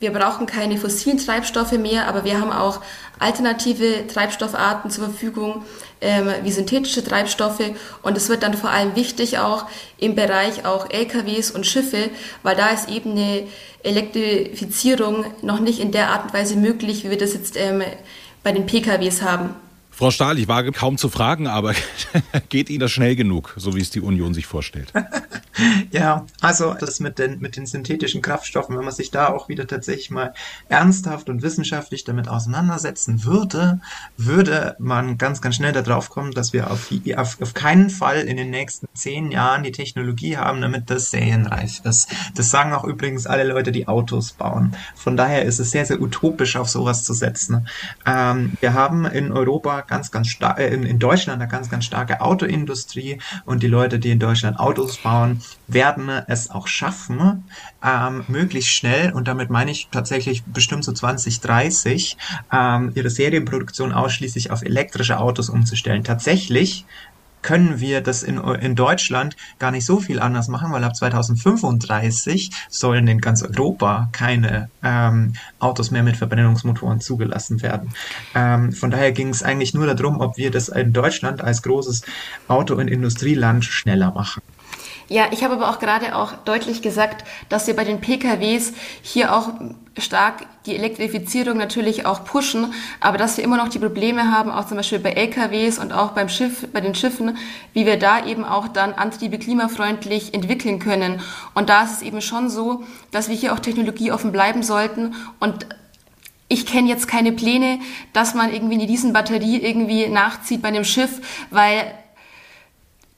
wir brauchen keine fossilen Treibstoffe mehr, aber wir haben auch alternative Treibstoffarten zur Verfügung, ähm, wie synthetische Treibstoffe. Und es wird dann vor allem wichtig auch im Bereich auch LKWs und Schiffe, weil da ist eben eine Elektrifizierung noch nicht in der Art und Weise möglich, wie wir das jetzt ähm, bei den PKWs haben. Frau Stahl, ich wage kaum zu fragen, aber geht Ihnen das schnell genug, so wie es die Union sich vorstellt? ja, also das mit den, mit den synthetischen Kraftstoffen, wenn man sich da auch wieder tatsächlich mal ernsthaft und wissenschaftlich damit auseinandersetzen würde, würde man ganz, ganz schnell darauf kommen, dass wir auf, auf, auf keinen Fall in den nächsten zehn Jahren die Technologie haben, damit das serienreich ist. Das sagen auch übrigens alle Leute, die Autos bauen. Von daher ist es sehr, sehr utopisch, auf sowas zu setzen. Ähm, wir haben in Europa ganz, ganz stark, äh, in, in Deutschland eine ganz, ganz starke Autoindustrie und die Leute, die in Deutschland Autos bauen, werden es auch schaffen, ähm, möglichst schnell, und damit meine ich tatsächlich bestimmt so 2030, ähm, ihre Serienproduktion ausschließlich auf elektrische Autos umzustellen. Tatsächlich können wir das in, in Deutschland gar nicht so viel anders machen, weil ab 2035 sollen in ganz Europa keine ähm, Autos mehr mit Verbrennungsmotoren zugelassen werden. Ähm, von daher ging es eigentlich nur darum, ob wir das in Deutschland als großes Auto- und Industrieland schneller machen. Ja, ich habe aber auch gerade auch deutlich gesagt, dass wir bei den PKWs hier auch stark die Elektrifizierung natürlich auch pushen, aber dass wir immer noch die Probleme haben, auch zum Beispiel bei LKWs und auch beim Schiff, bei den Schiffen, wie wir da eben auch dann Antriebe klimafreundlich entwickeln können. Und da ist es eben schon so, dass wir hier auch technologieoffen bleiben sollten und ich kenne jetzt keine Pläne, dass man irgendwie eine Riesenbatterie irgendwie nachzieht bei einem Schiff, weil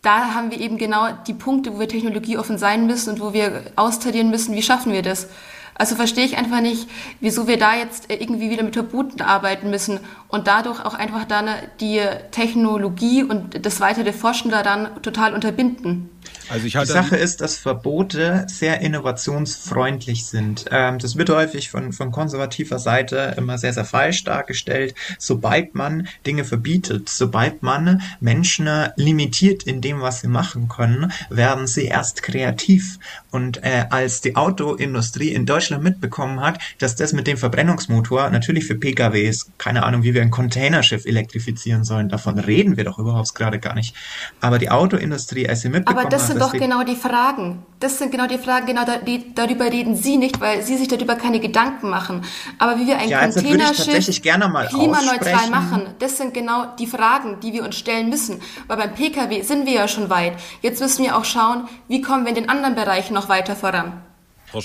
da haben wir eben genau die Punkte, wo wir technologieoffen sein müssen und wo wir austarieren müssen, wie schaffen wir das. Also verstehe ich einfach nicht, wieso wir da jetzt irgendwie wieder mit Verboten arbeiten müssen und dadurch auch einfach dann die Technologie und das weitere Forschen daran total unterbinden. Also ich halte die Sache ist, dass Verbote sehr innovationsfreundlich sind. Ähm, das wird häufig von, von konservativer Seite immer sehr, sehr falsch dargestellt. Sobald man Dinge verbietet, sobald man Menschen limitiert in dem, was sie machen können, werden sie erst kreativ. Und äh, als die Autoindustrie in Deutschland mitbekommen hat, dass das mit dem Verbrennungsmotor natürlich für PKWs, keine Ahnung, wie wir ein Containerschiff elektrifizieren sollen, davon reden wir doch überhaupt gerade gar nicht. Aber die Autoindustrie, als sie mitbekommen hat, sind doch genau die Fragen. Das sind genau die Fragen, genau da, die, darüber reden Sie nicht, weil Sie sich darüber keine Gedanken machen. Aber wie wir ein ja, Containerschiff klimaneutral machen, das sind genau die Fragen, die wir uns stellen müssen. Weil beim Pkw sind wir ja schon weit. Jetzt müssen wir auch schauen, wie kommen wir in den anderen Bereichen noch weiter voran.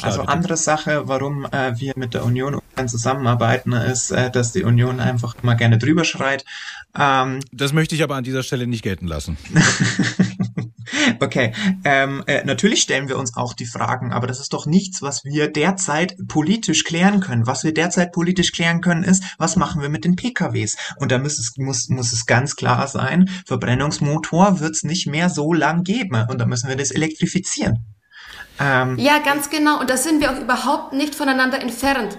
Also andere Sache, warum äh, wir mit der Union zusammenarbeiten, ist, äh, dass die Union einfach immer gerne drüber schreit. Ähm, das möchte ich aber an dieser Stelle nicht gelten lassen. Okay, ähm, äh, natürlich stellen wir uns auch die Fragen, aber das ist doch nichts, was wir derzeit politisch klären können. Was wir derzeit politisch klären können, ist, was machen wir mit den PKWs? Und da muss es, muss, muss es ganz klar sein, Verbrennungsmotor wird es nicht mehr so lang geben und da müssen wir das elektrifizieren. Ähm, ja, ganz genau. Und da sind wir auch überhaupt nicht voneinander entfernt.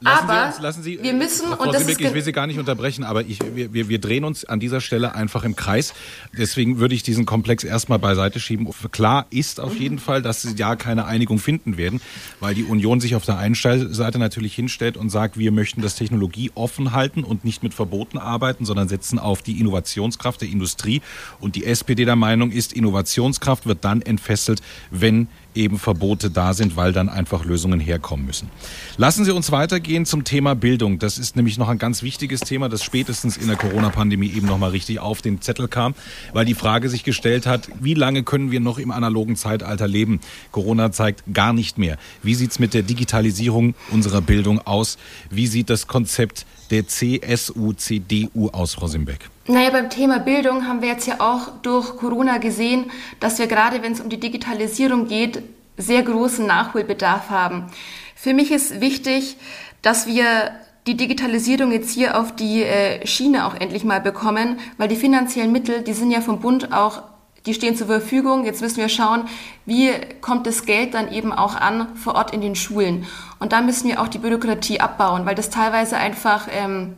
Lassen aber Sie uns, lassen Sie, wir müssen Frau und das Siebeck, ist ich will Sie gar nicht unterbrechen, aber ich, wir, wir, wir drehen uns an dieser Stelle einfach im Kreis. Deswegen würde ich diesen Komplex erstmal beiseite schieben. Klar ist auf jeden Fall, dass Sie ja keine Einigung finden werden, weil die Union sich auf der einen Seite natürlich hinstellt und sagt, wir möchten das Technologie offen halten und nicht mit Verboten arbeiten, sondern setzen auf die Innovationskraft der Industrie. Und die SPD der Meinung ist, Innovationskraft wird dann entfesselt, wenn eben Verbote da sind, weil dann einfach Lösungen herkommen müssen. Lassen Sie uns weitergehen zum Thema Bildung. Das ist nämlich noch ein ganz wichtiges Thema, das spätestens in der Corona-Pandemie eben nochmal richtig auf den Zettel kam, weil die Frage sich gestellt hat, wie lange können wir noch im analogen Zeitalter leben? Corona zeigt gar nicht mehr. Wie sieht's mit der Digitalisierung unserer Bildung aus? Wie sieht das Konzept der CSU-CDU aus, Frau Simbeck? Naja, beim Thema Bildung haben wir jetzt ja auch durch Corona gesehen, dass wir gerade, wenn es um die Digitalisierung geht, sehr großen Nachholbedarf haben. Für mich ist wichtig, dass wir die Digitalisierung jetzt hier auf die äh, Schiene auch endlich mal bekommen, weil die finanziellen Mittel, die sind ja vom Bund auch, die stehen zur Verfügung. Jetzt müssen wir schauen, wie kommt das Geld dann eben auch an vor Ort in den Schulen. Und da müssen wir auch die Bürokratie abbauen, weil das teilweise einfach ähm,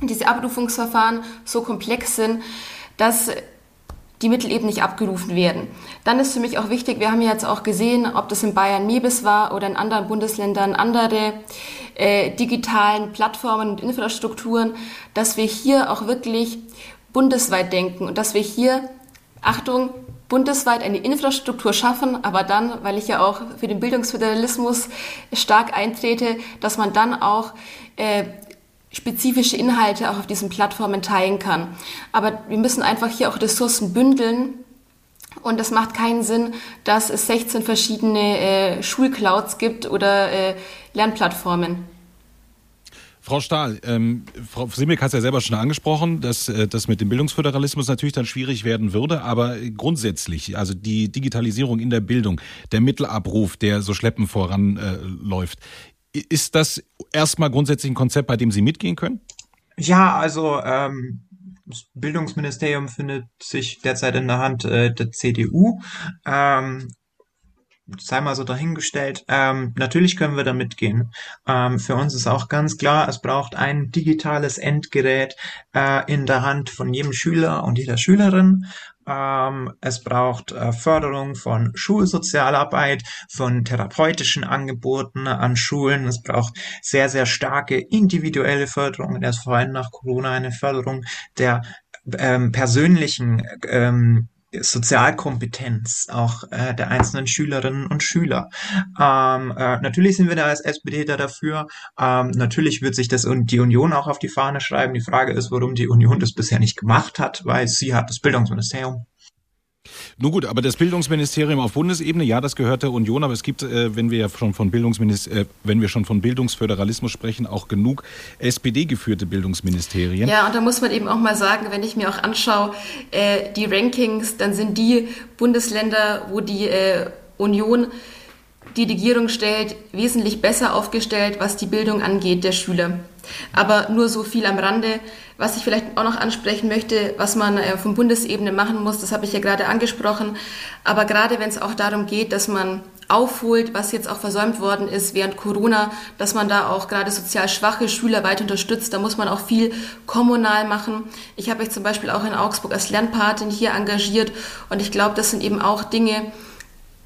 diese Abrufungsverfahren so komplex sind, dass die Mittel eben nicht abgerufen werden. Dann ist für mich auch wichtig, wir haben jetzt auch gesehen, ob das in Bayern Mebis war oder in anderen Bundesländern andere äh, digitalen Plattformen und Infrastrukturen, dass wir hier auch wirklich bundesweit denken und dass wir hier, Achtung, bundesweit eine Infrastruktur schaffen, aber dann, weil ich ja auch für den Bildungsföderalismus stark eintrete, dass man dann auch äh, spezifische Inhalte auch auf diesen Plattformen teilen kann. Aber wir müssen einfach hier auch Ressourcen bündeln. Und es macht keinen Sinn, dass es 16 verschiedene äh, Schulclouds gibt oder äh, Lernplattformen. Frau Stahl, ähm, Frau Simmek hat es ja selber schon angesprochen, dass äh, das mit dem Bildungsföderalismus natürlich dann schwierig werden würde, aber grundsätzlich, also die Digitalisierung in der Bildung, der Mittelabruf, der so schleppend voranläuft, äh, ist das erstmal grundsätzlich ein Konzept, bei dem Sie mitgehen können? Ja, also ähm, das Bildungsministerium findet sich derzeit in der Hand äh, der CDU. Ähm, sei mal so dahingestellt. Ähm, natürlich können wir da mitgehen. Ähm, für uns ist auch ganz klar, es braucht ein digitales Endgerät äh, in der Hand von jedem Schüler und jeder Schülerin. Ähm, es braucht äh, Förderung von Schulsozialarbeit, von therapeutischen Angeboten an Schulen. Es braucht sehr, sehr starke individuelle Förderung. Erst vorhin nach Corona eine Förderung der ähm, persönlichen ähm, Sozialkompetenz auch äh, der einzelnen Schülerinnen und Schüler. Ähm, äh, natürlich sind wir da als SPD da dafür. Ähm, natürlich wird sich das und die Union auch auf die Fahne schreiben. Die Frage ist, warum die Union das bisher nicht gemacht hat, weil sie hat das Bildungsministerium. Nun gut, aber das Bildungsministerium auf Bundesebene, ja, das gehört der Union, aber es gibt, äh, wenn wir schon von Bildungsminister, äh, wenn wir schon von Bildungsföderalismus sprechen, auch genug SPD-geführte Bildungsministerien. Ja, und da muss man eben auch mal sagen, wenn ich mir auch anschaue, äh, die Rankings, dann sind die Bundesländer, wo die äh, Union die Regierung stellt, wesentlich besser aufgestellt, was die Bildung angeht der Schüler. Aber nur so viel am Rande. Was ich vielleicht auch noch ansprechen möchte, was man äh, von Bundesebene machen muss, das habe ich ja gerade angesprochen. Aber gerade wenn es auch darum geht, dass man aufholt, was jetzt auch versäumt worden ist während Corona, dass man da auch gerade sozial schwache Schüler weiter unterstützt. Da muss man auch viel kommunal machen. Ich habe mich zum Beispiel auch in Augsburg als Lernpatin hier engagiert und ich glaube, das sind eben auch Dinge,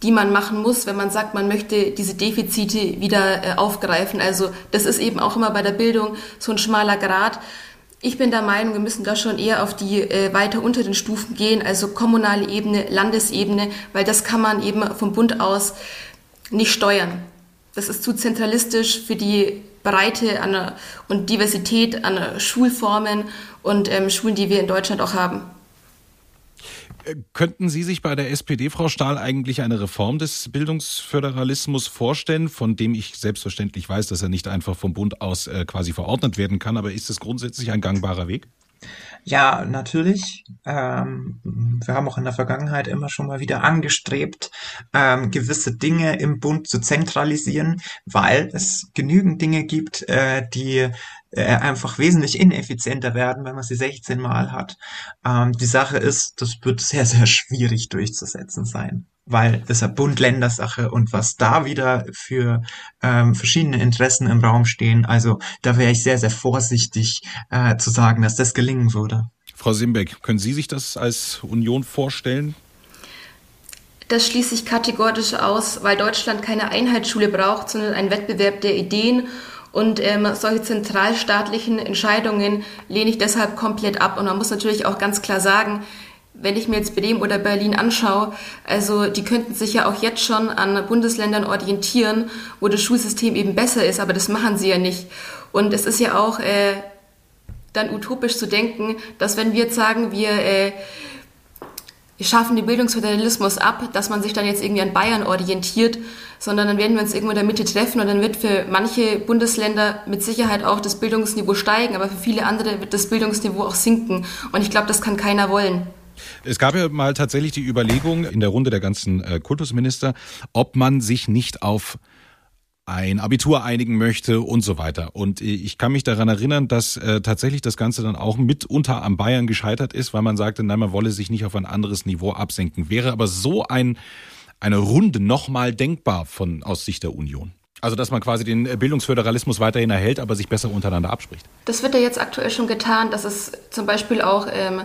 die man machen muss, wenn man sagt, man möchte diese Defizite wieder äh, aufgreifen. Also das ist eben auch immer bei der Bildung so ein schmaler Grad. Ich bin der Meinung, wir müssen da schon eher auf die äh, weiter unter den Stufen gehen, also kommunale Ebene, Landesebene, weil das kann man eben vom Bund aus nicht steuern. Das ist zu zentralistisch für die Breite an, und Diversität an Schulformen und ähm, Schulen, die wir in Deutschland auch haben. Könnten Sie sich bei der SPD, Frau Stahl, eigentlich eine Reform des Bildungsföderalismus vorstellen, von dem ich selbstverständlich weiß, dass er nicht einfach vom Bund aus äh, quasi verordnet werden kann, aber ist es grundsätzlich ein gangbarer Weg? Ja, natürlich. Ähm, wir haben auch in der Vergangenheit immer schon mal wieder angestrebt, ähm, gewisse Dinge im Bund zu zentralisieren, weil es genügend Dinge gibt, äh, die äh, einfach wesentlich ineffizienter werden, wenn man sie 16 Mal hat. Ähm, die Sache ist, das wird sehr, sehr schwierig durchzusetzen sein weil das ist ja Bund-Länder-Sache und was da wieder für ähm, verschiedene Interessen im Raum stehen, also da wäre ich sehr, sehr vorsichtig äh, zu sagen, dass das gelingen würde. Frau Simbeck, können Sie sich das als Union vorstellen? Das schließe ich kategorisch aus, weil Deutschland keine Einheitsschule braucht, sondern einen Wettbewerb der Ideen und ähm, solche zentralstaatlichen Entscheidungen lehne ich deshalb komplett ab. Und man muss natürlich auch ganz klar sagen, wenn ich mir jetzt Bremen oder Berlin anschaue, also die könnten sich ja auch jetzt schon an Bundesländern orientieren, wo das Schulsystem eben besser ist, aber das machen sie ja nicht. Und es ist ja auch äh, dann utopisch zu denken, dass wenn wir jetzt sagen, wir äh, wir schaffen den Bildungsföderalismus ab, dass man sich dann jetzt irgendwie an Bayern orientiert, sondern dann werden wir uns irgendwo in der Mitte treffen und dann wird für manche Bundesländer mit Sicherheit auch das Bildungsniveau steigen, aber für viele andere wird das Bildungsniveau auch sinken. Und ich glaube, das kann keiner wollen. Es gab ja mal tatsächlich die Überlegung in der Runde der ganzen äh, Kultusminister, ob man sich nicht auf ein Abitur einigen möchte und so weiter. Und ich kann mich daran erinnern, dass äh, tatsächlich das Ganze dann auch mitunter am Bayern gescheitert ist, weil man sagte, nein, man wolle sich nicht auf ein anderes Niveau absenken. Wäre aber so ein, eine Runde nochmal denkbar von, aus Sicht der Union? Also, dass man quasi den Bildungsföderalismus weiterhin erhält, aber sich besser untereinander abspricht. Das wird ja jetzt aktuell schon getan, dass es zum Beispiel auch ähm,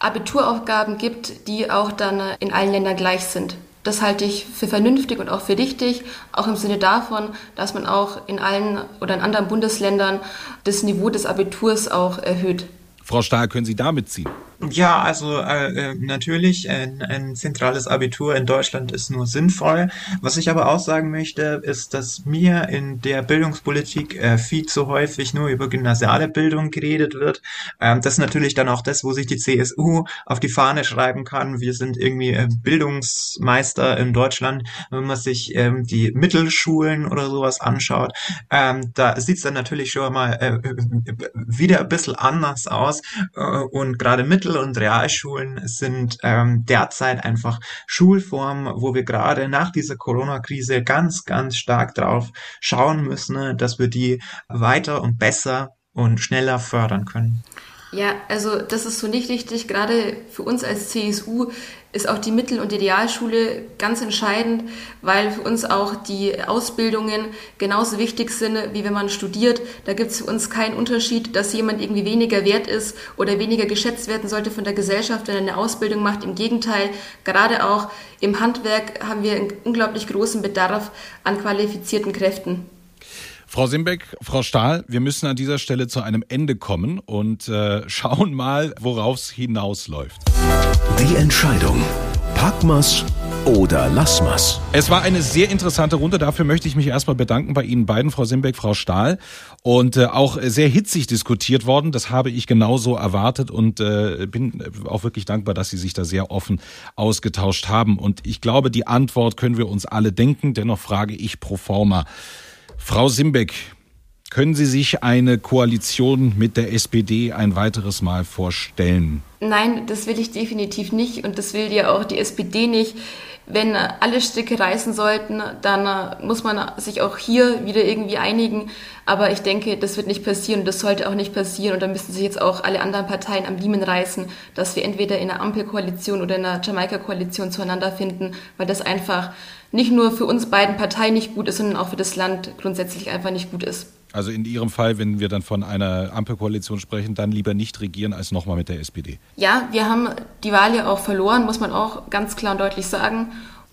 Abituraufgaben gibt, die auch dann in allen Ländern gleich sind. Das halte ich für vernünftig und auch für richtig, auch im Sinne davon, dass man auch in allen oder in anderen Bundesländern das Niveau des Abiturs auch erhöht. Frau Stahl, können Sie da mitziehen? Ja, also äh, äh, natürlich, ein, ein zentrales Abitur in Deutschland ist nur sinnvoll. Was ich aber auch sagen möchte, ist, dass mir in der Bildungspolitik äh, viel zu häufig nur über gymnasiale Bildung geredet wird. Ähm, das ist natürlich dann auch das, wo sich die CSU auf die Fahne schreiben kann. Wir sind irgendwie äh, Bildungsmeister in Deutschland. Wenn man sich ähm, die Mittelschulen oder sowas anschaut, ähm, da sieht's dann natürlich schon mal äh, wieder ein bisschen anders aus. Äh, und gerade Mittel Mittel- und Realschulen sind ähm, derzeit einfach Schulformen, wo wir gerade nach dieser Corona-Krise ganz, ganz stark drauf schauen müssen, dass wir die weiter und besser und schneller fördern können. Ja, also das ist so nicht richtig. Gerade für uns als CSU ist auch die Mittel- und Idealschule ganz entscheidend, weil für uns auch die Ausbildungen genauso wichtig sind, wie wenn man studiert. Da gibt es für uns keinen Unterschied, dass jemand irgendwie weniger wert ist oder weniger geschätzt werden sollte von der Gesellschaft, wenn er eine Ausbildung macht. Im Gegenteil, gerade auch im Handwerk haben wir einen unglaublich großen Bedarf an qualifizierten Kräften. Frau Simbeck, Frau Stahl, wir müssen an dieser Stelle zu einem Ende kommen und äh, schauen mal, worauf es hinausläuft. Die Entscheidung. Packmas oder Lassmas. Es war eine sehr interessante Runde. Dafür möchte ich mich erstmal bedanken bei Ihnen beiden, Frau Simbeck, Frau Stahl. Und äh, auch sehr hitzig diskutiert worden. Das habe ich genauso erwartet und äh, bin auch wirklich dankbar, dass Sie sich da sehr offen ausgetauscht haben. Und ich glaube, die Antwort können wir uns alle denken. Dennoch frage ich pro forma. Frau Simbeck, können Sie sich eine Koalition mit der SPD ein weiteres Mal vorstellen? Nein, das will ich definitiv nicht und das will ja auch die SPD nicht. Wenn alle Stricke reißen sollten, dann muss man sich auch hier wieder irgendwie einigen. Aber ich denke, das wird nicht passieren und das sollte auch nicht passieren. Und da müssen sich jetzt auch alle anderen Parteien am Riemen reißen, dass wir entweder in einer Ampelkoalition oder in einer Jamaika-Koalition zueinander finden, weil das einfach nicht nur für uns beiden Parteien nicht gut ist, sondern auch für das Land grundsätzlich einfach nicht gut ist. Also in Ihrem Fall, wenn wir dann von einer Ampelkoalition sprechen, dann lieber nicht regieren als nochmal mit der SPD. Ja, wir haben die Wahl ja auch verloren, muss man auch ganz klar und deutlich sagen.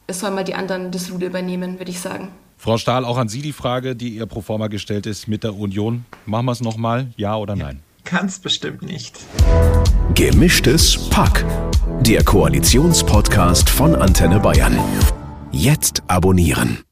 Es sollen mal die anderen das Ruder übernehmen, würde ich sagen. Frau Stahl, auch an Sie die Frage, die ihr pro forma gestellt ist mit der Union. Machen wir es nochmal, ja oder nein? Ganz bestimmt nicht. Gemischtes Pack. Der Koalitionspodcast von Antenne Bayern. Jetzt abonnieren.